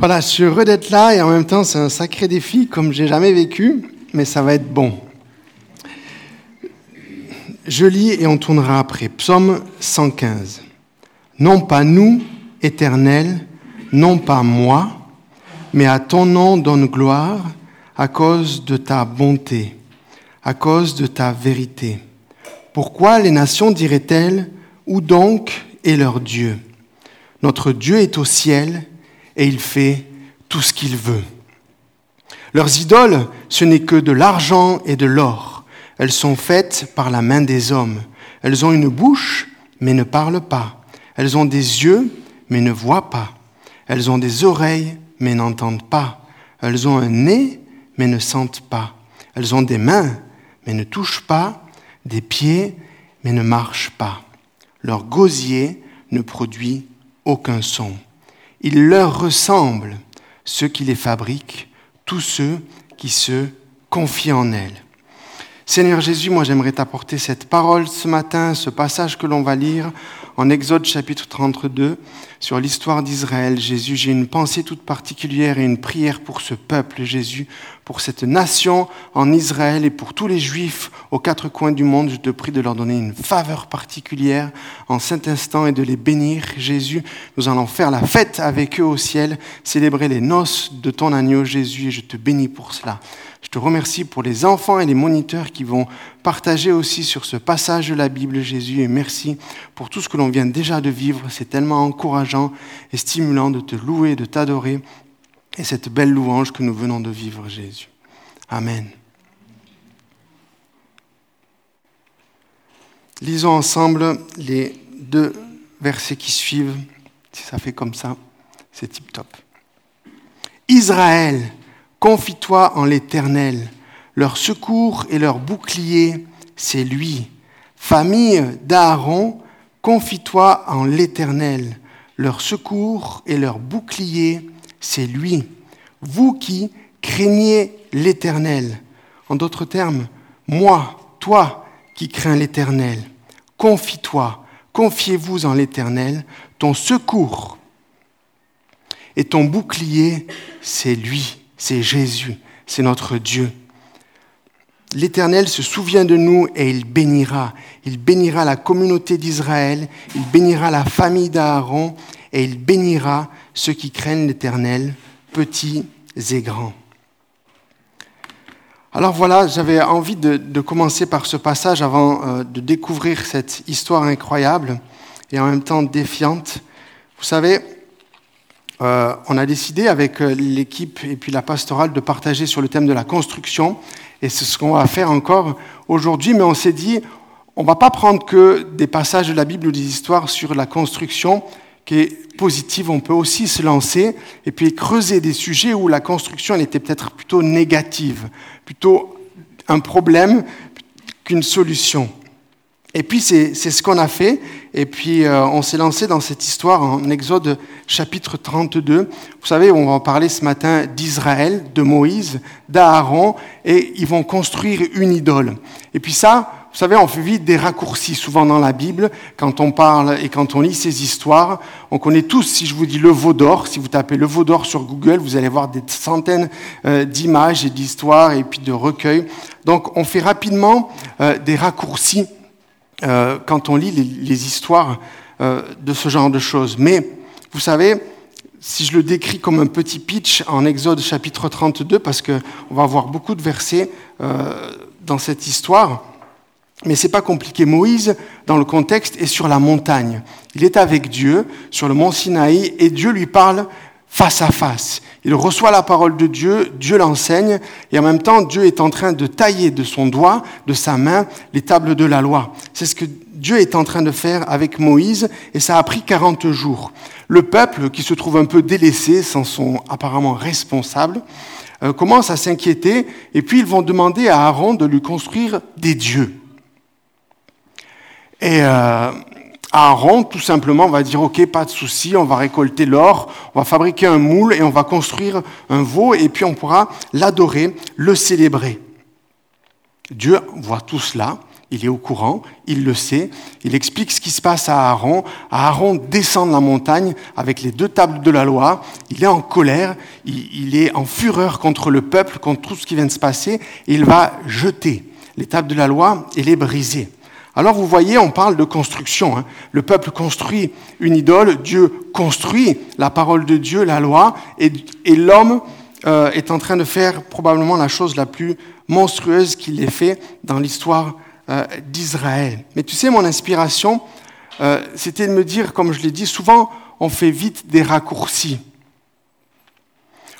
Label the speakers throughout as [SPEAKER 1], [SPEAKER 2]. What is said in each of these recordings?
[SPEAKER 1] Voilà, je suis heureux d'être là et en même temps c'est un sacré défi comme j'ai jamais vécu, mais ça va être bon. Je lis et on tournera après. Psaume 115. Non pas nous, éternel, non pas moi, mais à ton nom donne gloire à cause de ta bonté, à cause de ta vérité. Pourquoi les nations diraient-elles, où donc est leur Dieu? Notre Dieu est au ciel et il fait tout ce qu'il veut. Leurs idoles, ce n'est que de l'argent et de l'or. Elles sont faites par la main des hommes. Elles ont une bouche, mais ne parlent pas. Elles ont des yeux, mais ne voient pas. Elles ont des oreilles, mais n'entendent pas. Elles ont un nez, mais ne sentent pas. Elles ont des mains, mais ne touchent pas, des pieds, mais ne marchent pas. Leur gosier ne produit aucun son. Il leur ressemble, ceux qui les fabriquent, tous ceux qui se confient en elles. Seigneur Jésus, moi j'aimerais t'apporter cette parole ce matin, ce passage que l'on va lire en Exode chapitre 32 sur l'histoire d'Israël. Jésus, j'ai une pensée toute particulière et une prière pour ce peuple, Jésus, pour cette nation en Israël et pour tous les juifs aux quatre coins du monde. Je te prie de leur donner une faveur particulière en cet instant et de les bénir. Jésus, nous allons faire la fête avec eux au ciel, célébrer les noces de ton agneau, Jésus, et je te bénis pour cela. Je te remercie pour les enfants et les moniteurs qui vont partager aussi sur ce passage de la Bible, Jésus, et merci pour tout ce que l'on vient déjà de vivre. C'est tellement encourageant et stimulant de te louer, de t'adorer, et cette belle louange que nous venons de vivre, Jésus. Amen. Lisons ensemble les deux versets qui suivent. Si ça fait comme ça, c'est tip top. Israël, Confie-toi en l'Éternel. Leur secours et leur bouclier, c'est lui. Famille d'Aaron, confie-toi en l'Éternel. Leur secours et leur bouclier, c'est lui. Vous qui craignez l'Éternel. En d'autres termes, moi, toi qui crains l'Éternel, confie-toi, confiez-vous en l'Éternel. Ton secours et ton bouclier, c'est lui c'est Jésus, c'est notre Dieu. L'Éternel se souvient de nous et il bénira. Il bénira la communauté d'Israël, il bénira la famille d'Aaron et il bénira ceux qui craignent l'Éternel, petits et grands. Alors voilà, j'avais envie de, commencer par ce passage avant euh, de découvrir cette histoire incroyable et en même temps défiante. Vous savez, euh, on a décidé avec euh, l'équipe et puis la pastorale de partager sur le thème de la construction. Et c'est ce qu'on va faire encore aujourd'hui, mais on s'est dit, on ne va pas prendre que des passages de la Bible ou des histoires sur la construction qui est positive. On peut aussi se lancer et puis creuser des sujets où la construction elle était peut-être plutôt négative, plutôt un problème qu'une solution. Et puis c'est ce qu'on a fait. Et puis euh, on s'est lancé dans cette histoire en Exode chapitre 32. Vous savez, on va en parler ce matin d'Israël, de Moïse, d'Aaron, et ils vont construire une idole. Et puis ça, vous savez, on fait vite des raccourcis souvent dans la Bible quand on parle et quand on lit ces histoires. On connaît tous, si je vous dis le veau d'or, si vous tapez le veau d'or sur Google, vous allez voir des centaines euh, d'images et d'histoires et puis de recueils. Donc on fait rapidement euh, des raccourcis euh, quand on lit les, histoires de ce genre de choses. Mais vous savez, si je le décris comme un petit pitch en Exode chapitre 32, parce qu'on va avoir beaucoup de versets dans cette histoire, mais c'est pas compliqué. Moïse, dans le contexte, est sur la montagne. Il est avec Dieu sur le mont Sinaï et Dieu lui parle face à face. Il reçoit la parole de Dieu, Dieu l'enseigne, et en même temps, Dieu est en train de tailler de son doigt, de sa main, les tables de la loi. C'est ce que Dieu est en train de faire avec Moïse, et ça a pris 40 jours. Le peuple, qui se trouve un peu délaissé, sans son apparemment responsable, euh, commence à s'inquiéter, et puis ils vont demander à Aaron de lui construire des dieux. Et euh, Aaron, tout simplement, va dire, OK, pas de souci, on va récolter l'or, on va fabriquer un moule et on va construire un veau et puis on pourra l'adorer, le célébrer. Dieu voit tout cela, il est au courant, il le sait, il explique ce qui se passe à Aaron. Aaron descend de la montagne avec les deux tables de la loi, il est en colère, il, est en fureur contre le peuple, contre tout ce qui vient de se passer, et il va jeter les tables de la loi et les briser. Alors vous voyez, on parle de construction. Hein. Le peuple construit une idole, Dieu construit la parole de Dieu, la loi, et, l'homme euh, est en train de faire probablement la chose la plus monstrueuse qu'il ait fait dans l'histoire euh, d'Israël. Mais tu sais, mon inspiration, euh, c'était de me dire, comme je l'ai dit, souvent on fait vite des raccourcis.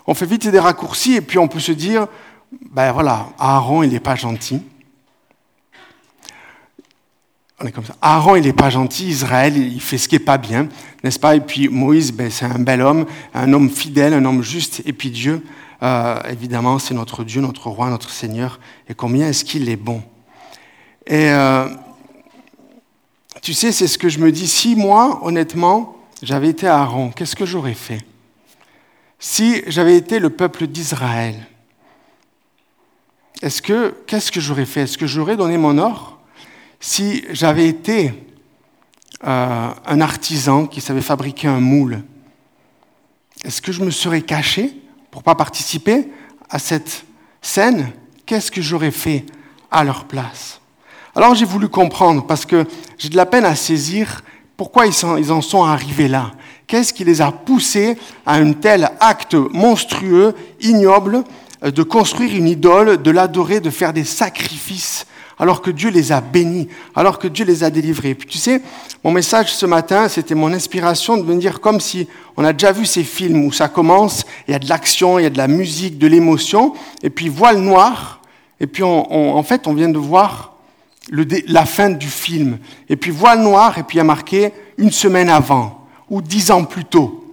[SPEAKER 1] On fait vite des raccourcis et puis on peut se dire, ben voilà, Aaron, il n'est pas gentil. On est comme ça. Aaron, il n'est pas gentil. Israël, il fait ce qui n'est pas bien, n'est-ce pas? Et puis Moïse, ben, c'est un bel homme, un homme fidèle, un homme juste. Et puis Dieu, euh, évidemment, c'est notre Dieu, notre roi, notre Seigneur. Et combien est-ce qu'il est bon? Et euh, tu sais, c'est ce que je me dis. Si moi, honnêtement, j'avais été Aaron, qu'est-ce que j'aurais fait? Si j'avais été le peuple d'Israël, est-ce que qu'est-ce que j'aurais fait? Est-ce que j'aurais donné mon or? Si j'avais été euh, un artisan qui savait fabriquer un moule, est-ce que je me serais caché pour ne pas participer à cette scène? Qu'est-ce que j'aurais fait à leur place? Alors j'ai voulu comprendre, parce que j'ai de la peine à saisir pourquoi ils, en sont arrivés là. Qu'est-ce qui les a poussés à un tel acte monstrueux, ignoble, euh, de construire une idole, de l'adorer, de faire des sacrifices alors que Dieu les a bénis, alors que Dieu les a délivrés. Puis tu sais, mon message ce matin, c'était mon inspiration de me dire comme si on a déjà vu ces films où ça commence, il y a de l'action, il y a de la musique, de l'émotion, et puis voile noir, et puis en fait on vient de voir la fin du film. Et puis voile noir, et puis il y a marqué une semaine avant, ou dix ans plus tôt.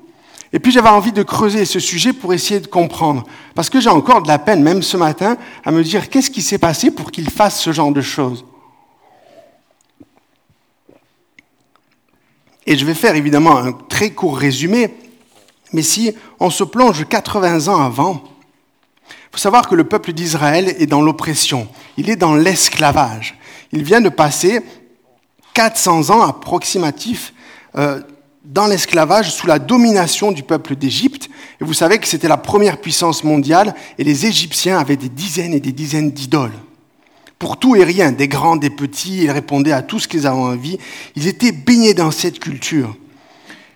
[SPEAKER 1] Et puis j'avais envie de creuser ce sujet pour essayer de comprendre. Parce que j'ai encore de la peine, même ce matin, à me dire qu'est-ce qui s'est passé pour qu'il fasse ce genre de choses. Et je vais faire évidemment un très court résumé, mais si on se plonge 80 ans avant, il faut savoir que le peuple d'Israël est dans l'oppression, il est dans l'esclavage. Il vient de passer 400 ans approximatifs euh, dans l'esclavage sous la domination du peuple d'Égypte. Et vous savez que c'était la première puissance mondiale et les Égyptiens avaient des dizaines et des dizaines d'idoles. Pour tout et rien, des grands, des petits, ils répondaient à tout ce qu'ils avaient envie. Ils étaient baignés dans cette culture.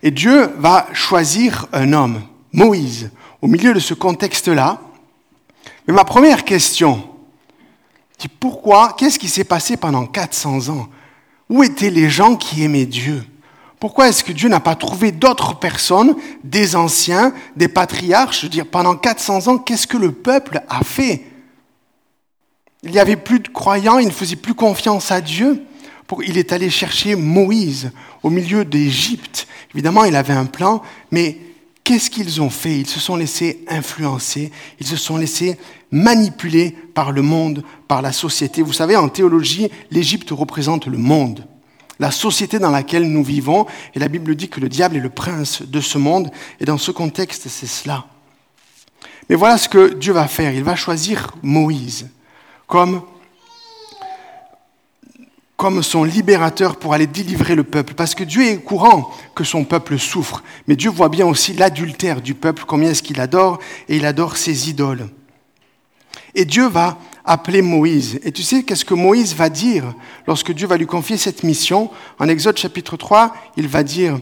[SPEAKER 1] Et Dieu va choisir un homme, Moïse, au milieu de ce contexte-là. Mais ma première question, c'est pourquoi, qu'est-ce qui s'est passé pendant 400 ans? Où étaient les gens qui aimaient Dieu? Pourquoi est-ce que Dieu n'a pas trouvé d'autres personnes, des anciens, des patriarches? Je veux dire, pendant 400 ans, qu'est-ce que le peuple a fait? Il n'y avait plus de croyants, il ne faisait plus confiance à Dieu. Il est allé chercher Moïse au milieu d'Égypte. Évidemment, il avait un plan, mais qu'est-ce qu'ils ont fait? Ils se sont laissés influencer, ils se sont laissés manipuler par le monde, par la société. Vous savez, en théologie, l'Égypte représente le monde la société dans laquelle nous vivons. Et la Bible dit que le diable est le prince de ce monde. Et dans ce contexte, c'est cela. Mais voilà ce que Dieu va faire. Il va choisir Moïse comme, comme son libérateur pour aller délivrer le peuple. Parce que Dieu est courant que son peuple souffre. Mais Dieu voit bien aussi l'adultère du peuple, combien est-ce qu'il adore, et il adore ses idoles. Et Dieu va appeler Moïse. Et tu sais qu'est-ce que Moïse va dire lorsque Dieu va lui confier cette mission? En Exode chapitre 3, il va dire,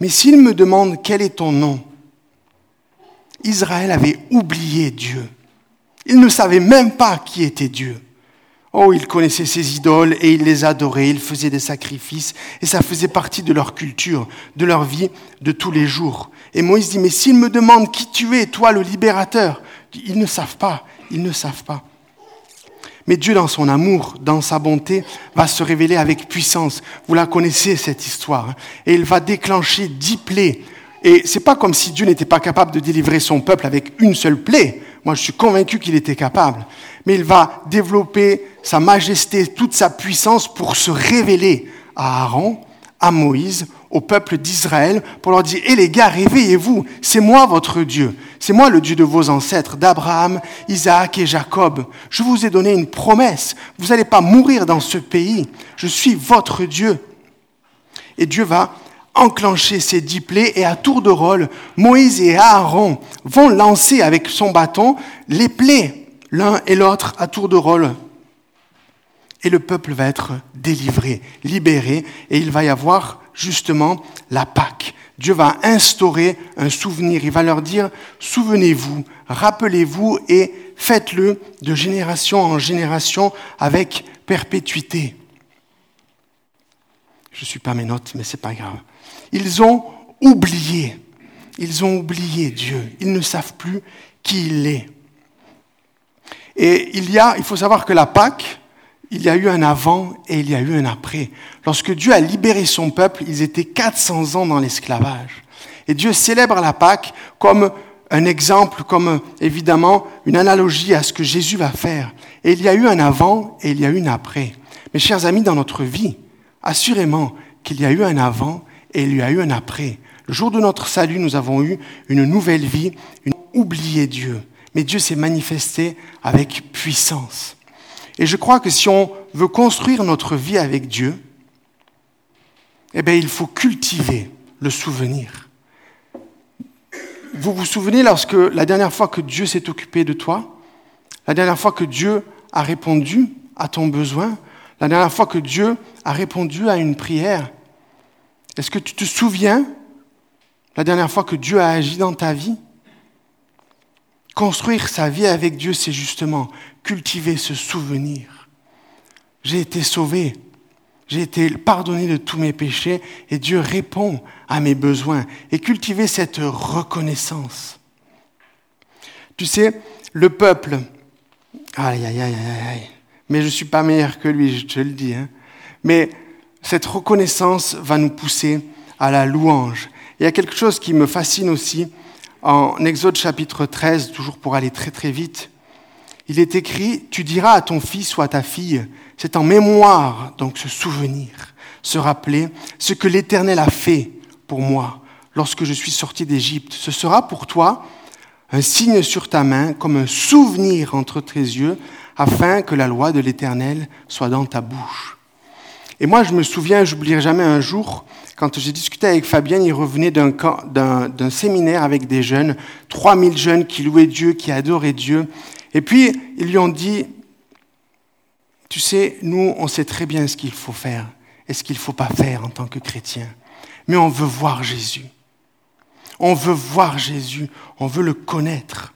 [SPEAKER 1] mais s'il me demande quel est ton nom, Israël avait oublié Dieu. Il ne savait même pas qui était Dieu. Oh, il connaissait ses idoles et il les adorait, il faisait des sacrifices et ça faisait partie de leur culture, de leur vie de tous les jours. Et Moïse dit, mais s'il me demande qui tu es, toi le libérateur, ils ne savent pas, ils ne savent pas. Mais Dieu, dans son amour, dans sa bonté, va se révéler avec puissance. Vous la connaissez, cette histoire. Hein. Et il va déclencher dix plaies. Et c'est pas comme si Dieu n'était pas capable de délivrer son peuple avec une seule plaie. Moi, je suis convaincu qu'il était capable. Mais il va développer sa majesté, toute sa puissance pour se révéler à Aaron, à Moïse, au peuple d'Israël pour leur dire, hé les gars, réveillez-vous, c'est moi votre Dieu, c'est moi le Dieu de vos ancêtres, d'Abraham, Isaac et Jacob. Je vous ai donné une promesse, vous n'allez pas mourir dans ce pays, je suis votre Dieu. Et Dieu va enclencher ses dix plaies et à tour de rôle, Moïse et Aaron vont lancer avec son bâton les plaies, l'un et l'autre à tour de rôle. Et le peuple va être délivré, libéré, et il va y avoir justement la Pâque. Dieu va instaurer un souvenir. Il va leur dire, souvenez-vous, rappelez-vous et faites-le de génération en génération avec perpétuité. Je ne suis pas mes notes, mais c'est pas grave. Ils ont oublié. Ils ont oublié Dieu. Ils ne savent plus qui il est. Et il y a, il faut savoir que la Pâque, il y a eu un avant et il y a eu un après. Lorsque Dieu a libéré son peuple, ils étaient 400 ans dans l'esclavage. Et Dieu célèbre la Pâque comme un exemple, comme évidemment une analogie à ce que Jésus va faire. Et il y a eu un avant et il y a eu un après. Mes chers amis, dans notre vie, assurément qu'il y a eu un avant et il y a eu un après. Le jour de notre salut, nous avons eu une nouvelle vie, une oublié Dieu. Mais Dieu s'est manifesté avec puissance. Et je crois que si on veut construire notre vie avec Dieu, eh bien, il faut cultiver le souvenir. Vous vous souvenez lorsque la dernière fois que Dieu s'est occupé de toi, la dernière fois que Dieu a répondu à ton besoin, la dernière fois que Dieu a répondu à une prière, est-ce que tu te souviens la dernière fois que Dieu a agi dans ta vie? Construire sa vie avec Dieu, c'est justement cultiver ce souvenir. J'ai été sauvé, j'ai été pardonné de tous mes péchés et Dieu répond à mes besoins. Et cultiver cette reconnaissance. Tu sais, le peuple, aïe, aïe, aïe, aïe, mais je ne suis pas meilleur que lui, je te le dis, hein. mais cette reconnaissance va nous pousser à la louange. Il y a quelque chose qui me fascine aussi en Exode chapitre 13, toujours pour aller très très vite. Il est écrit, tu diras à ton fils ou à ta fille, c'est en mémoire, donc se souvenir, se rappeler ce que l'Éternel a fait pour moi lorsque je suis sorti d'Égypte. Ce sera pour toi un signe sur ta main, comme un souvenir entre tes yeux, afin que la loi de l'Éternel soit dans ta bouche. Et moi, je me souviens, j'oublierai jamais un jour, quand j'ai discuté avec Fabien, il revenait d'un séminaire avec des jeunes, 3000 jeunes qui louaient Dieu, qui adoraient Dieu. Et puis, ils lui ont dit, tu sais, nous, on sait très bien ce qu'il faut faire et ce qu'il ne faut pas faire en tant que chrétien. Mais on veut voir Jésus. On veut voir Jésus, on veut le connaître.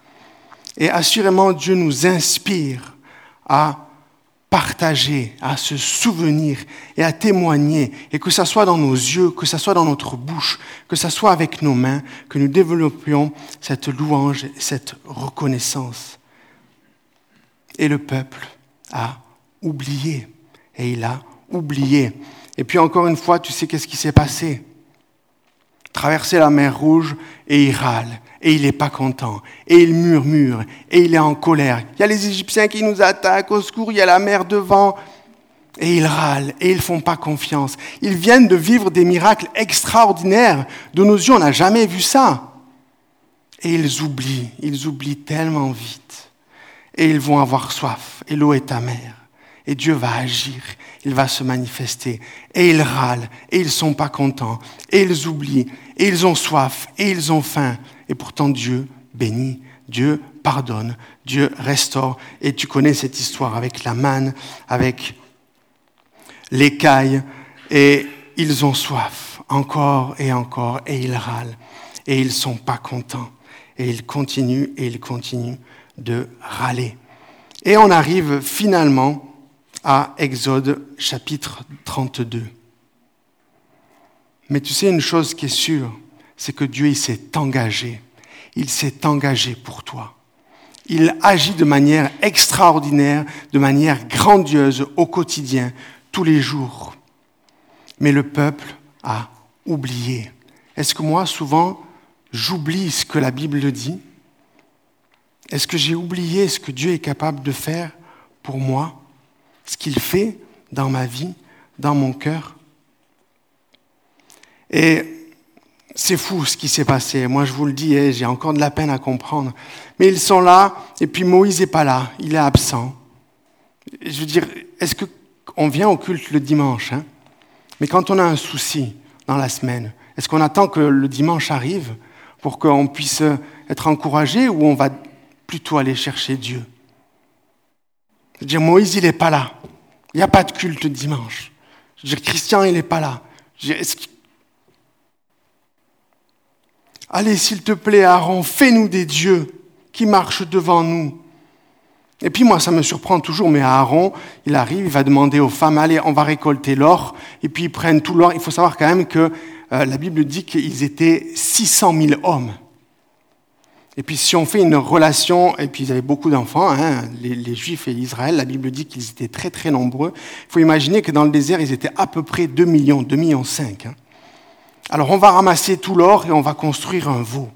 [SPEAKER 1] Et assurément, Dieu nous inspire à partager, à se souvenir et à témoigner, et que ce soit dans nos yeux, que ce soit dans notre bouche, que ce soit avec nos mains, que nous développions cette louange, cette reconnaissance. Et le peuple a oublié, et il a oublié. Et puis encore une fois, tu sais qu'est-ce qui s'est passé? Traverser la mer Rouge, et il râle, et il n'est pas content, et il murmure, et il est en colère. Il y a les Égyptiens qui nous attaquent, au secours, il y a la mer devant, et ils râlent, et ils ne font pas confiance. Ils viennent de vivre des miracles extraordinaires. De nos yeux, on n'a jamais vu ça. Et ils oublient, ils oublient tellement vite. Et ils vont avoir soif, et l'eau est amère. Et Dieu va agir, il va se manifester. Et ils râlent, et ils ne sont pas contents, et ils oublient, et ils ont soif, et ils ont faim. Et pourtant Dieu bénit, Dieu pardonne, Dieu restaure. Et tu connais cette histoire avec la manne, avec l'écaille, et ils ont soif, encore et encore, et ils râlent, et ils ne sont pas contents. Et ils continuent, et ils continuent de râler. Et on arrive finalement à Exode chapitre 32. Mais tu sais une chose qui est sûre, c'est que Dieu s'est engagé. Il s'est engagé pour toi. Il agit de manière extraordinaire, de manière grandiose au quotidien, tous les jours. Mais le peuple a oublié. Est-ce que moi, souvent, j'oublie ce que la Bible dit? Est-ce que j'ai oublié ce que Dieu est capable de faire pour moi? Ce qu'il fait dans ma vie, dans mon cœur? Et c'est fou ce qui s'est passé. Moi, je vous le dis, eh, j'ai encore de la peine à comprendre. Mais ils sont là, et puis Moïse n'est pas là, il est absent. Je veux dire, est-ce qu'on vient au culte le dimanche hein? Mais quand on a un souci dans la semaine, est-ce qu'on attend que le dimanche arrive pour qu'on puisse être encouragé ou on va plutôt aller chercher Dieu? Je veux dire, Moïse, il n'est pas là. Il n'y a pas de culte dimanche. Je veux dire, Christian, il n'est pas là. Allez, s'il te plaît, Aaron, fais-nous des dieux qui marchent devant nous. Et puis moi, ça me surprend toujours, mais Aaron, il arrive, il va demander aux femmes, allez, on va récolter l'or, et puis ils prennent tout l'or. Il faut savoir quand même que euh, la Bible dit qu'ils étaient 600 000 hommes. Et puis si on fait une relation, et puis ils avaient beaucoup d'enfants, hein, les, Juifs et Israël, la Bible dit qu'ils étaient très très nombreux. Il faut imaginer que dans le désert, ils étaient à peu près 2 millions, 2 millions 5. Hein. Alors on va ramasser tout l'or et on va construire un veau.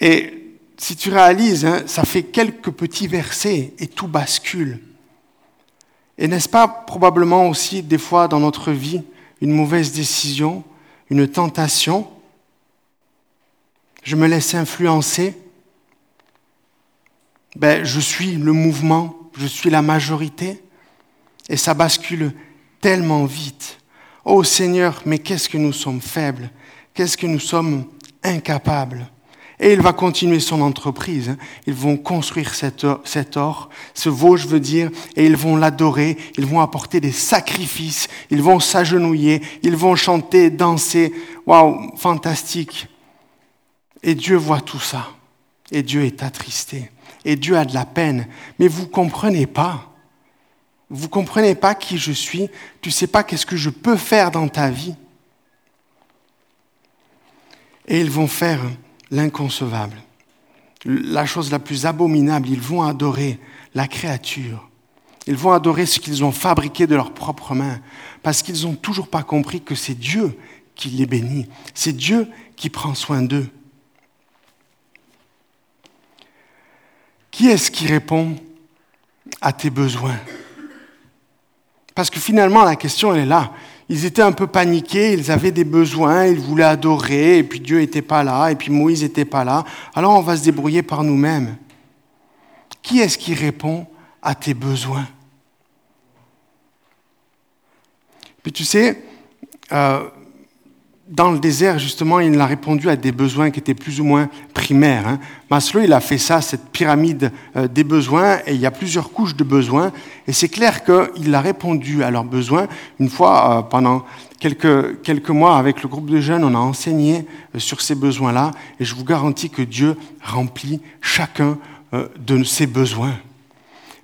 [SPEAKER 1] Et si tu réalises, hein, ça fait quelques petits versets et tout bascule. Et n'est-ce pas probablement aussi des fois dans notre vie une mauvaise décision, une tentation? Je me laisse influencer ben, Je suis le mouvement, je suis la majorité et ça bascule tellement vite. Oh Seigneur, mais qu'est-ce que nous sommes faibles, qu'est-ce que nous sommes incapables. Et il va continuer son entreprise. Hein. Ils vont construire cet or, ce veau, je veux dire, et ils vont l'adorer, ils vont apporter des sacrifices, ils vont s'agenouiller, ils vont chanter, danser. Waouh, fantastique. Et Dieu voit tout ça. Et Dieu est attristé. Et Dieu a de la peine. Mais vous ne comprenez pas. Vous comprenez pas qui je suis, tu sais pas qu'est-ce que je peux faire dans ta vie. Et ils vont faire l'inconcevable, la chose la plus abominable, ils vont adorer la créature. Ils vont adorer ce qu'ils ont fabriqué de leurs propres mains, parce qu'ils n'ont toujours pas compris que c'est Dieu qui les bénit, c'est Dieu qui prend soin d'eux. Qui est-ce qui répond à tes besoins? Parce que finalement, la question, elle est là. Ils étaient un peu paniqués, ils avaient des besoins, ils voulaient adorer, et puis Dieu n'était pas là, et puis Moïse n'était pas là. Alors on va se débrouiller par nous-mêmes. Qui est-ce qui répond à tes besoins? Puis tu sais, euh, dans le désert, justement, il a répondu à des besoins qui étaient plus ou moins primaires. Hein. Maslow, il a fait ça, cette pyramide euh, des besoins, et il y a plusieurs couches de besoins. Et c'est clair qu'il a répondu à leurs besoins. Une fois, euh, pendant quelques, quelques mois, avec le groupe de jeunes, on a enseigné euh, sur ces besoins-là, et je vous garantis que Dieu remplit chacun de ses besoins.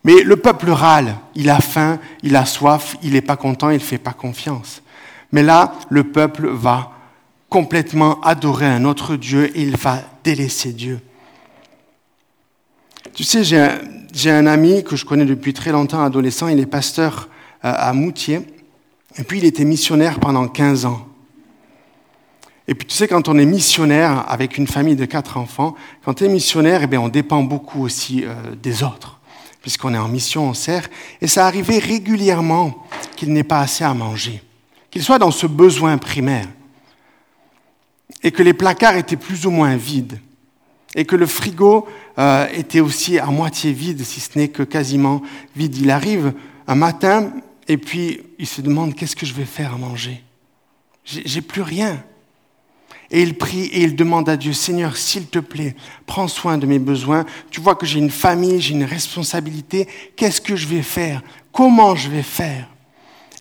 [SPEAKER 1] Mais le peuple râle, il a faim, il a soif, il n'est pas content, il ne fait pas confiance. Mais là, le peuple va complètement adorer un autre Dieu il va délaisser Dieu. Tu sais, j'ai un, ami que je connais depuis très longtemps, adolescent, il est pasteur euh, à Moutier, et puis il était missionnaire pendant 15 ans. Et puis tu sais, quand on est missionnaire avec une famille de quatre enfants, quand tu es missionnaire, eh bien, on dépend beaucoup aussi euh, des autres, puisqu'on est en mission, on sert, et ça arrivait régulièrement qu'il n'ait pas assez à manger, qu'il soit dans ce besoin primaire et que les placards étaient plus ou moins vides, et que le frigo euh, était aussi à moitié vide, si ce n'est que quasiment vide. Il arrive un matin, et puis il se demande qu'est-ce que je vais faire à manger? J'ai plus rien. Et il prie et il demande à Dieu, Seigneur, s'il te plaît, prends soin de mes besoins. Tu vois que j'ai une famille, j'ai une responsabilité. Qu'est-ce que je vais faire? Comment je vais faire?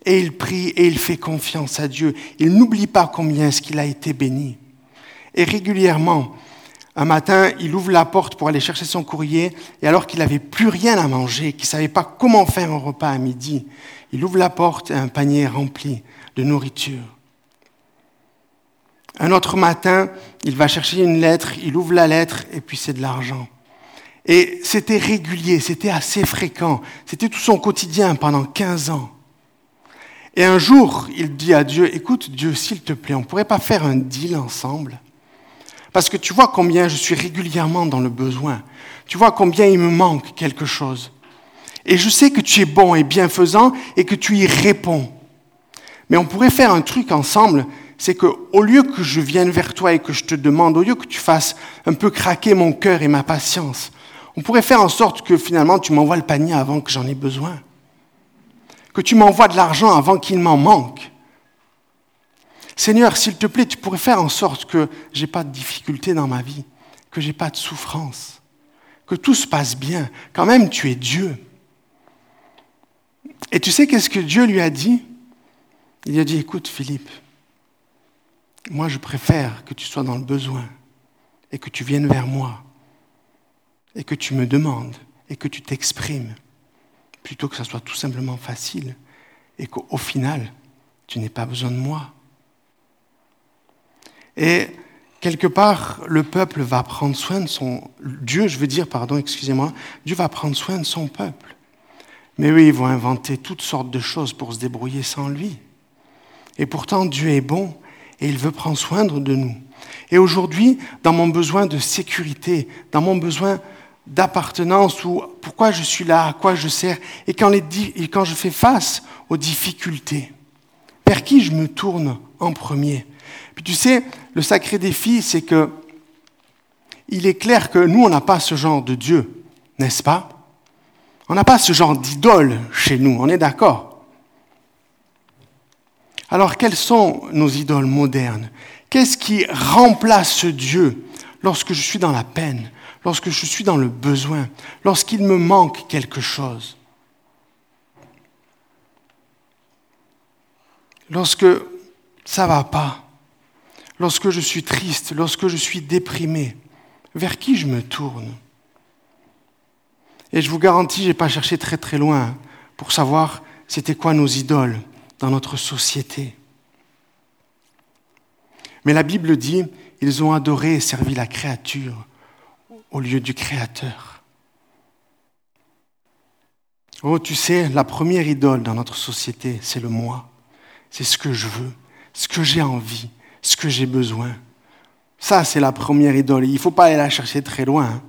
[SPEAKER 1] Et il prie et il fait confiance à Dieu. Il n'oublie pas combien est-ce qu'il a été béni. Et régulièrement, un matin, il ouvre la porte pour aller chercher son courrier, et alors qu'il n'avait plus rien à manger, qu'il ne savait pas comment faire un repas à midi, il ouvre la porte et un panier rempli de nourriture. Un autre matin, il va chercher une lettre, il ouvre la lettre, et puis c'est de l'argent. Et c'était régulier, c'était assez fréquent, c'était tout son quotidien pendant 15 ans. Et un jour, il dit à Dieu, écoute Dieu, s'il te plaît, on pourrait pas faire un deal ensemble? Parce que tu vois combien je suis régulièrement dans le besoin. Tu vois combien il me manque quelque chose. Et je sais que tu es bon et bienfaisant et que tu y réponds. Mais on pourrait faire un truc ensemble, c'est que au lieu que je vienne vers toi et que je te demande, au lieu que tu fasses un peu craquer mon cœur et ma patience, on pourrait faire en sorte que finalement tu m'envoies le panier avant que j'en ai besoin, que tu m'envoies de l'argent avant qu'il m'en manque. Seigneur, s'il te plaît, tu pourrais faire en sorte que j'ai pas de difficultés dans ma vie, que j'ai pas de souffrance, que tout se passe bien. Quand même, tu es Dieu. Et tu sais qu'est-ce que Dieu lui a dit? Il lui a dit, écoute Philippe, moi je préfère que tu sois dans le besoin et que tu viennes vers moi et que tu me demandes et que tu t'exprimes plutôt que ça soit tout simplement facile et qu'au final, tu n'aies pas besoin de moi. Et quelque part, le peuple va prendre soin de son... Dieu, je veux dire, pardon, excusez-moi, Dieu va prendre soin de son peuple. Mais eux, ils vont inventer toutes sortes de choses pour se débrouiller sans lui. Et pourtant, Dieu est bon et il veut prendre soin de nous. Et aujourd'hui, dans mon besoin de sécurité, dans mon besoin d'appartenance ou pourquoi je suis là, à quoi je sers, et quand, je fais face aux difficultés, vers qui je me tourne en premier? Puis tu sais, le sacré défi, c'est que il est clair que nous, on n'a pas ce genre de Dieu, n'est-ce pas? On n'a pas ce genre d'idole chez nous, on est d'accord? Alors quelles sont nos idoles modernes? Qu'est-ce qui remplace ce Dieu lorsque je suis dans la peine, lorsque je suis dans le besoin, lorsqu'il me manque quelque chose. Lorsque ça ne va pas, lorsque je suis triste, lorsque je suis déprimé, vers qui je me tourne? Et je vous garantis, je n'ai pas cherché très très loin pour savoir c'était quoi nos idoles dans notre société. Mais la Bible dit, ils ont adoré et servi la créature au lieu du Créateur. Oh, tu sais, la première idole dans notre société, c'est le moi. C'est ce que je veux, ce que j'ai envie, ce que j'ai besoin. Ça, c'est la première idole. Il ne faut pas aller la chercher très loin. Hein.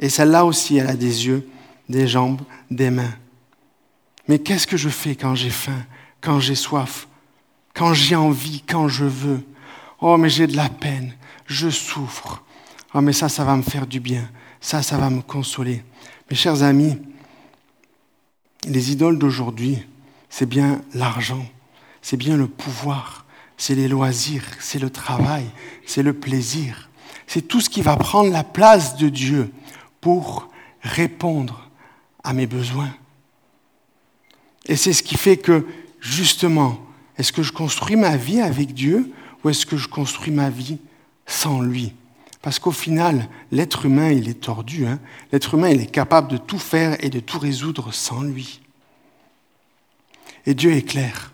[SPEAKER 1] Et celle-là aussi, elle a des yeux, des jambes, des mains. Mais qu'est-ce que je fais quand j'ai faim, quand j'ai soif, quand j'ai envie, quand je veux? Oh, mais j'ai de la peine, je souffre. Oh, mais ça, ça va me faire du bien. Ça, ça va me consoler. Mes chers amis, les idoles d'aujourd'hui, c'est bien l'argent, c'est bien le pouvoir, c'est les loisirs, c'est le travail, c'est le plaisir. C'est tout ce qui va prendre la place de Dieu pour répondre à mes besoins. Et c'est ce qui fait que, justement, est-ce que je construis ma vie avec Dieu ou est-ce que je construis ma vie sans lui? Parce qu'au final, l'être humain, il est tordu. Hein. l'être humain, il est capable de tout faire et de tout résoudre sans lui. Et Dieu est clair.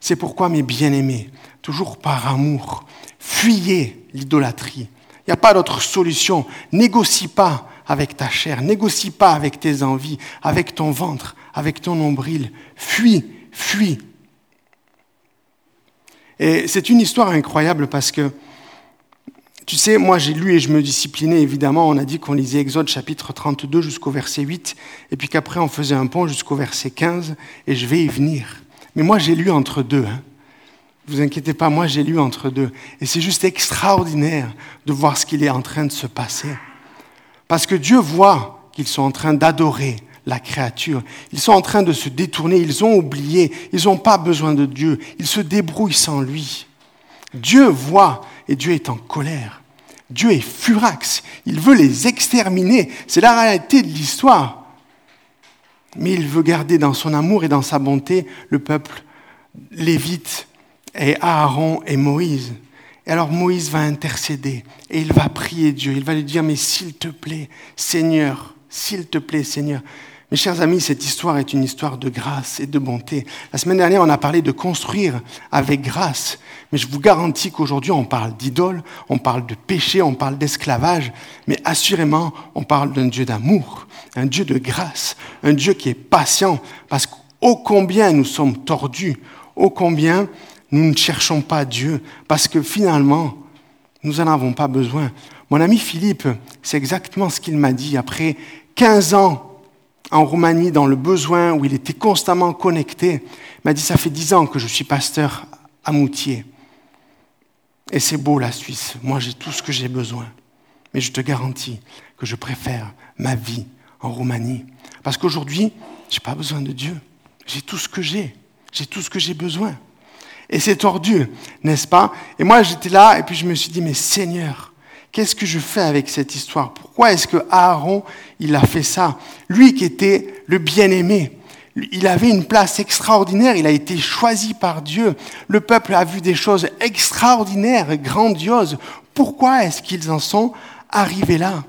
[SPEAKER 1] C'est pourquoi, mes bien-aimés, toujours par amour, fuyez l'idolâtrie. Il n'y a pas d'autre solution. Négocie pas avec ta chair, négocie pas avec tes envies, avec ton ventre, avec ton nombril. Fuis, fuis. Et c'est une histoire incroyable parce que, tu sais, moi j'ai lu et je me disciplinais évidemment. On a dit qu'on lisait Exode chapitre 32 jusqu'au verset 8, et puis qu'après on faisait un pont jusqu'au verset 15, et je vais y venir. Mais moi j'ai lu entre deux. Hein. Vous inquiétez pas, moi j'ai lu entre deux. Et c'est juste extraordinaire de voir ce qu'il est en train de se passer. Parce que Dieu voit qu'ils sont en train d'adorer la créature. Ils sont en train de se détourner, ils ont oublié, ils n'ont pas besoin de Dieu, ils se débrouillent sans lui. Dieu voit et Dieu est en colère. Dieu est furax, il veut les exterminer. C'est la réalité de l'histoire. Mais il veut garder dans son amour et dans sa bonté le peuple lévite et Aaron et Moïse. Et alors Moïse va intercéder et il va prier Dieu. Il va lui dire, mais s'il te plaît, Seigneur, s'il te plaît, Seigneur. Mes chers amis, cette histoire est une histoire de grâce et de bonté. La semaine dernière, on a parlé de construire avec grâce. Mais je vous garantis qu'aujourd'hui, on parle d'idole, on parle de péché, on parle d'esclavage. Mais assurément, on parle d'un Dieu d'amour, un Dieu de grâce, un Dieu qui est patient. Parce qu'au combien nous sommes tordus, ô combien nous ne cherchons pas Dieu parce que finalement, nous n'en avons pas besoin. Mon ami Philippe, c'est exactement ce qu'il m'a dit après 15 ans en Roumanie dans le besoin où il était constamment connecté. M'a dit, ça fait 10 ans que je suis pasteur à Moutier. Et c'est beau la Suisse. Moi, j'ai tout ce que j'ai besoin. Mais je te garantis que je préfère ma vie en Roumanie. Parce qu'aujourd'hui, je n'ai pas besoin de Dieu. J'ai tout ce que j'ai. J'ai tout ce que j'ai besoin. Et c'est tordu, n'est-ce pas? Et moi, j'étais là et puis je me suis dit, mais Seigneur, qu'est-ce que je fais avec cette histoire? Pourquoi est-ce que Aaron, il a fait ça? Lui qui était le bien-aimé, il avait une place extraordinaire, il a été choisi par Dieu. Le peuple a vu des choses extraordinaires, grandioses. Pourquoi est-ce qu'ils en sont arrivés là?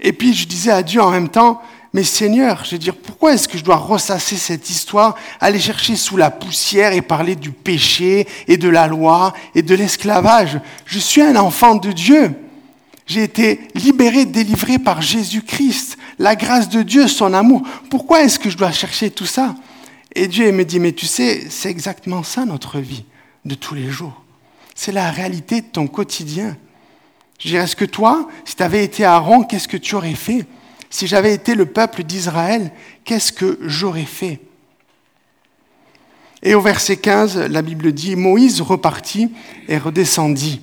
[SPEAKER 1] Et puis je disais à Dieu en même temps, mais Seigneur, je veux dire, pourquoi est-ce que je dois ressasser cette histoire, aller chercher sous la poussière et parler du péché et de la loi et de l'esclavage? Je suis un enfant de Dieu. J'ai été libéré, délivré par Jésus-Christ, la grâce de Dieu, son amour. Pourquoi est-ce que je dois chercher tout ça? Et Dieu me dit, mais tu sais, c'est exactement ça notre vie de tous les jours. C'est la réalité de ton quotidien. Je dirais, est-ce que toi, si tu avais été Aaron, qu'est-ce que tu aurais fait? Si j'avais été le peuple d'Israël, qu'est-ce que j'aurais fait Et au verset 15, la Bible dit, Moïse repartit et redescendit.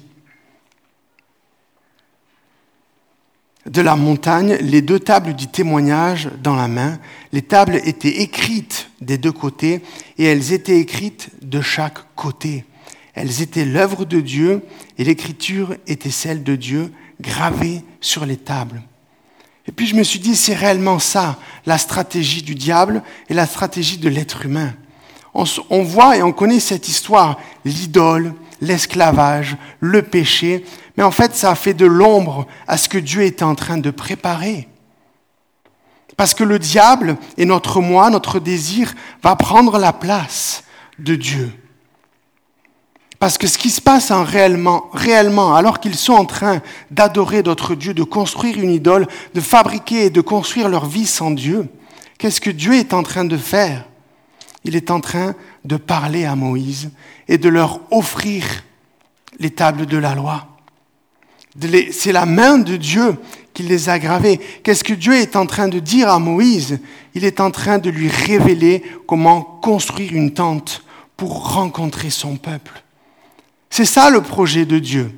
[SPEAKER 1] de la montagne, les deux tables du témoignage dans la main. Les tables étaient écrites des deux côtés et elles étaient écrites de chaque côté. Elles étaient l'œuvre de Dieu et l'écriture était celle de Dieu gravée sur les tables. Et puis je me suis dit, c'est réellement ça, la stratégie du diable et la stratégie de l'être humain. On, voit et on connaît cette histoire, l'idole, l'esclavage, le péché, mais en fait ça a fait de l'ombre à ce que Dieu était en train de préparer. Parce que le diable et notre moi, notre désir, va prendre la place de Dieu. Parce que ce qui se passe en réellement, réellement, alors qu'ils sont en train d'adorer d'autres dieux, de construire une idole, de fabriquer et de construire leur vie sans Dieu, qu'est-ce que Dieu est en train de faire? Il est en train de parler à Moïse et de leur offrir les tables de la loi. C'est la main de Dieu qui les a gravées. Qu'est-ce que Dieu est en train de dire à Moïse? Il est en train de lui révéler comment construire une tente pour rencontrer son peuple. C'est ça le projet de Dieu.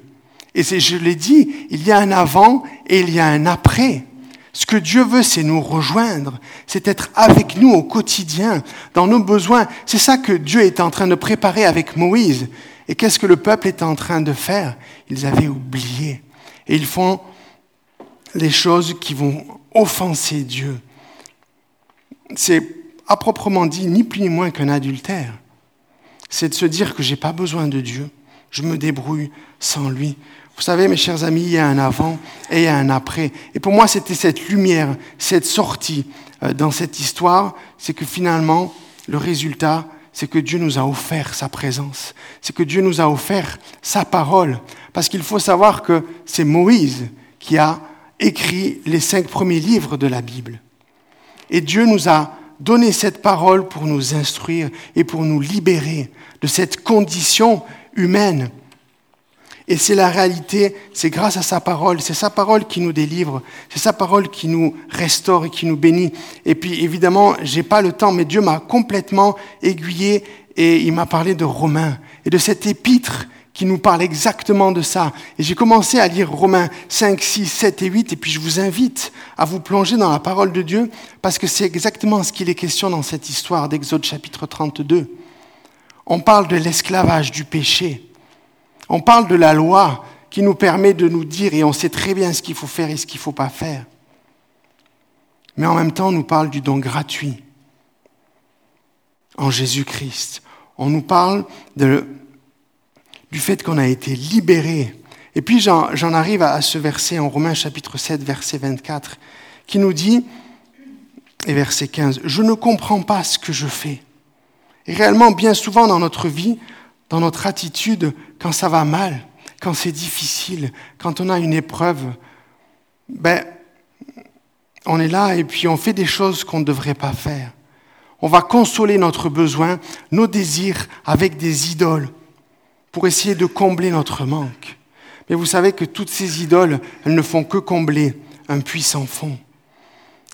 [SPEAKER 1] Et je l'ai dit, il y a un avant et il y a un après. Ce que Dieu veut, c'est nous rejoindre, c'est être avec nous au quotidien, dans nos besoins. C'est ça que Dieu est en train de préparer avec Moïse. Et qu'est-ce que le peuple est en train de faire? Ils avaient oublié. Et ils font les choses qui vont offenser Dieu. C'est à proprement dit ni plus ni moins qu'un adultère. C'est de se dire que je n'ai pas besoin de Dieu, je me débrouille sans lui. Vous savez, mes chers amis, il y a un avant et il y a un après. Et pour moi, c'était cette lumière, cette sortie euh, dans cette histoire, c'est que finalement, le résultat, c'est que Dieu nous a offert sa présence, c'est que Dieu nous a offert sa parole. Parce qu'il faut savoir que c'est Moïse qui a écrit les cinq premiers livres de la Bible. Et Dieu nous a donné cette parole pour nous instruire et pour nous libérer de cette condition humaine. Et c'est la réalité, c'est grâce à sa parole, c'est sa parole qui nous délivre, c'est sa parole qui nous restaure et qui nous bénit. Et puis évidemment, j'ai pas le temps, mais Dieu m'a complètement aiguillé et il m'a parlé de Romains et de cet épître qui nous parle exactement de ça. Et j'ai commencé à lire Romains 5, 6, 7 et 8, et puis je vous invite à vous plonger dans la parole de Dieu, parce que c'est exactement ce qu'il est question dans cette histoire d'Exode chapitre 32. On parle de l'esclavage, du péché. On parle de la loi qui nous permet de nous dire, et on sait très bien ce qu'il faut faire et ce qu'il ne faut pas faire. Mais en même temps, on nous parle du don gratuit en Jésus-Christ. On nous parle du fait qu'on a été libéré. Et puis j'en arrive à ce verset en Romains chapitre 7, verset 24, qui nous dit, et verset 15, Je ne comprends pas ce que je fais. Réellement, bien souvent dans notre vie, dans notre attitude, quand ça va mal, quand c'est difficile, quand on a une épreuve, ben, on est là et puis on fait des choses qu'on ne devrait pas faire. On va consoler notre besoin, nos désirs avec des idoles pour essayer de combler notre manque. Mais vous savez que toutes ces idoles, elles ne font que combler un puissant fond.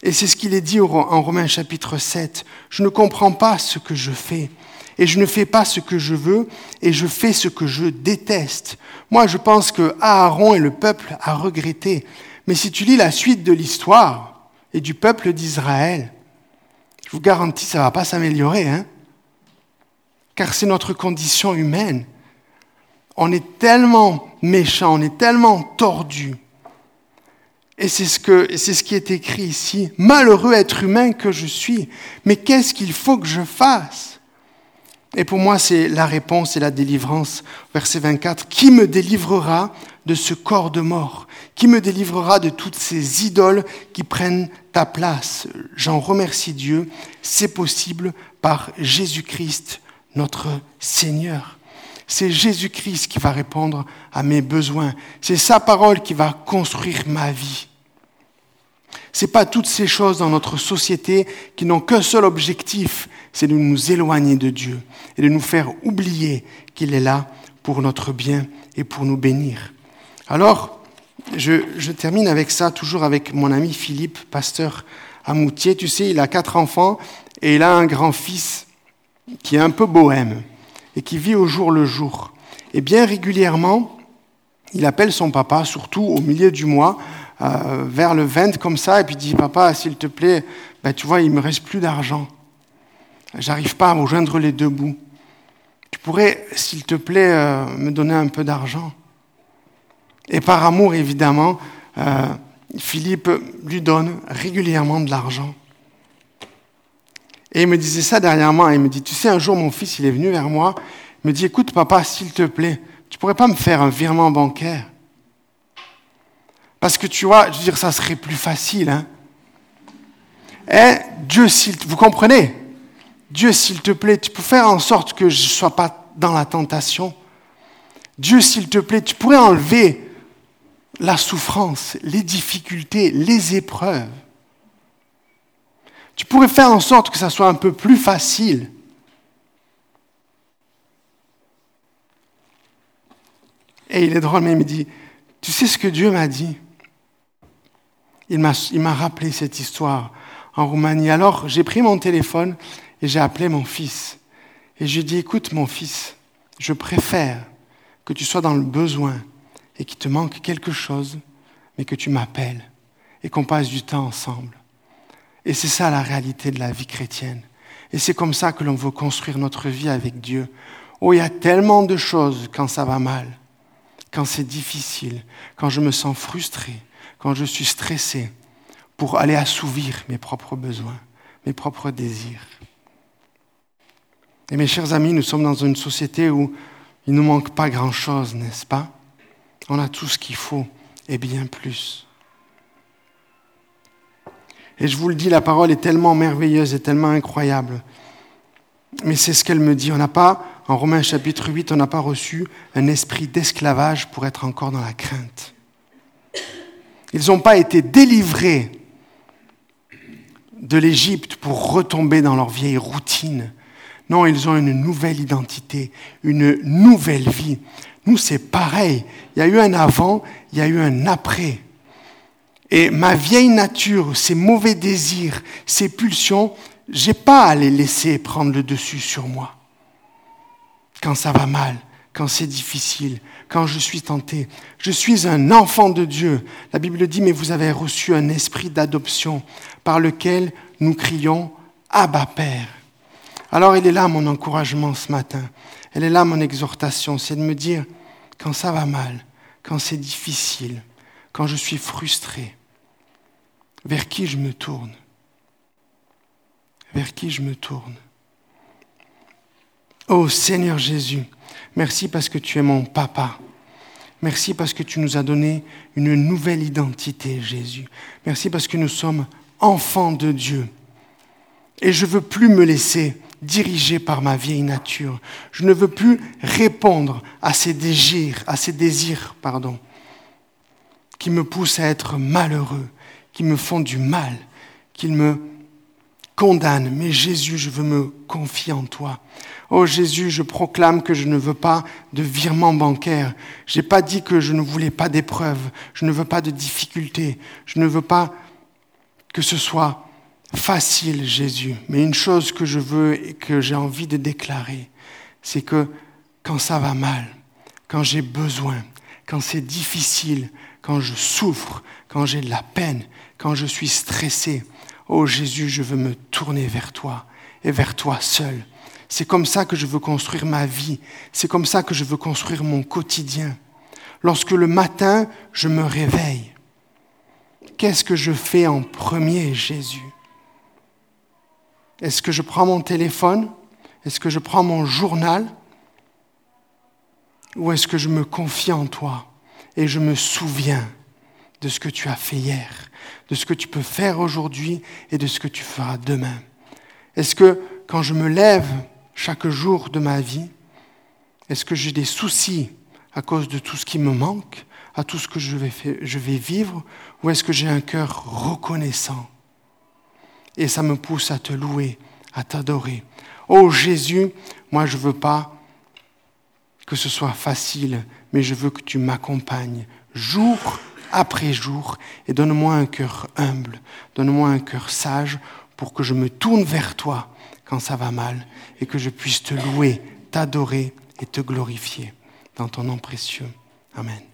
[SPEAKER 1] Et c'est ce qu'il est dit en Romains chapitre 7. Je ne comprends pas ce que je fais. Et je ne fais pas ce que je veux, et je fais ce que je déteste. Moi, je pense que Aaron et le peuple a regretté. Mais si tu lis la suite de l'histoire et du peuple d'Israël, je vous garantis, ça ne va pas s'améliorer. Hein Car c'est notre condition humaine. On est tellement méchant, on est tellement tordu et c'est ce, ce qui est écrit ici. Malheureux être humain que je suis. Mais qu'est-ce qu'il faut que je fasse? Et pour moi, c'est la réponse et la délivrance. Verset 24. Qui me délivrera de ce corps de mort? Qui me délivrera de toutes ces idoles qui prennent ta place? J'en remercie Dieu. C'est possible par Jésus-Christ, notre Seigneur. C'est Jésus-Christ qui va répondre à mes besoins. C'est sa parole qui va construire ma vie. Ce n'est pas toutes ces choses dans notre société qui n'ont qu'un seul objectif, c'est de nous éloigner de Dieu et de nous faire oublier qu'il est là pour notre bien et pour nous bénir. Alors, je, termine avec ça, toujours avec mon ami Philippe, pasteur à Moutier. Tu sais, il a quatre enfants et il a un grand-fils qui est un peu bohème et qui vit au jour le jour. Et bien régulièrement, il appelle son papa, surtout au milieu du mois, euh, vers le 20 comme ça, et puis dit, papa, s'il te plaît, ben, tu vois, il me reste plus d'argent. J'arrive pas à rejoindre les deux bouts. Tu pourrais, s'il te plaît, euh, me donner un peu d'argent? Et par amour, évidemment, euh, Philippe lui donne régulièrement de l'argent. Et il me disait ça dernièrement. Il me dit, tu sais, un jour, mon fils, il est venu vers moi. Il me dit, écoute, papa, s'il te plaît, tu pourrais pas me faire un virement bancaire? Parce que tu vois, je veux dire, ça serait plus facile. Hein. Et Dieu, s'il vous comprenez? Dieu, s'il te plaît, tu peux faire en sorte que je ne sois pas dans la tentation. Dieu, s'il te plaît, tu pourrais enlever la souffrance, les difficultés, les épreuves. Tu pourrais faire en sorte que ça soit un peu plus facile. Et il est drôle, mais il me dit, tu sais ce que Dieu m'a dit? Il m'a rappelé cette histoire en Roumanie. Alors j'ai pris mon téléphone et j'ai appelé mon fils. Et je lui dit, écoute mon fils, je préfère que tu sois dans le besoin et qu'il te manque quelque chose, mais que tu m'appelles et qu'on passe du temps ensemble. Et c'est ça la réalité de la vie chrétienne. Et c'est comme ça que l'on veut construire notre vie avec Dieu. Oh, il y a tellement de choses quand ça va mal, quand c'est difficile, quand je me sens frustré, quand je suis stressé pour aller assouvir mes propres besoins, mes propres désirs. Et mes chers amis, nous sommes dans une société où il ne nous manque pas grand-chose, n'est-ce pas? On a tout ce qu'il faut et bien plus. Et je vous le dis, la parole est tellement merveilleuse et tellement incroyable. Mais c'est ce qu'elle me dit. On n'a pas, en Romains chapitre 8, on n'a pas reçu un esprit d'esclavage pour être encore dans la crainte. Ils n'ont pas été délivrés de l'Égypte pour retomber dans leur vieille routine. Non, ils ont une nouvelle identité, une nouvelle vie. Nous, c'est pareil. Il y a eu un avant, il y a eu un après. Et ma vieille nature, ces mauvais désirs, ces pulsions, j'ai pas à les laisser prendre le dessus sur moi. Quand ça va mal, quand c'est difficile, quand je suis tenté. Je suis un enfant de Dieu. La Bible dit, mais vous avez reçu un esprit d'adoption par lequel nous crions Abba Père. Alors il est là mon encouragement ce matin. Elle est là mon exhortation, c'est de me dire, quand ça va mal, quand c'est difficile, quand je suis frustré, vers qui je me tourne? Vers qui je me tourne? Oh Seigneur Jésus, Merci parce que tu es mon papa. Merci parce que tu nous as donné une nouvelle identité, Jésus. Merci parce que nous sommes enfants de Dieu. Et je ne veux plus me laisser diriger par ma vieille nature. Je ne veux plus répondre à ces désirs, à ces désirs, pardon, qui me poussent à être malheureux, qui me font du mal, qui me condamnent. Mais Jésus, je veux me confier en toi. Oh Jésus, je proclame que je ne veux pas de virement bancaire. Je n'ai pas dit que je ne voulais pas d'épreuves. Je ne veux pas de difficultés. Je ne veux pas que ce soit facile, Jésus, mais une chose que je veux et que j'ai envie de déclarer, c'est que quand ça va mal, quand j'ai besoin, quand c'est difficile, quand je souffre, quand j'ai de la peine, quand je suis stressé, oh Jésus, je veux me tourner vers toi et vers toi seul. C'est comme ça que je veux construire ma vie, c'est comme ça que je veux construire mon quotidien. Lorsque le matin, je me réveille, qu'est-ce que je fais en premier, Jésus? Est-ce que je prends mon téléphone? Est-ce que je prends mon journal? Ou est-ce que je me confie en toi et je me souviens de ce que tu as fait hier, de ce que tu peux faire aujourd'hui et de ce que tu feras demain Est-ce que quand je me lève chaque jour de ma vie, est-ce que j'ai des soucis à cause de tout ce qui me manque, à tout ce que je vais, je vais vivre, ou est-ce que j'ai un cœur reconnaissant Et ça me pousse à te louer, à t'adorer? Oh Jésus, moi je ne veux pas que ce soit facile, mais je veux que tu m'accompagnes jour après jour et donne-moi un cœur humble, donne-moi un cœur sage pour que je me tourne vers toi quand ça va mal et que je puisse te louer, t'adorer et te glorifier dans ton nom précieux. Amen.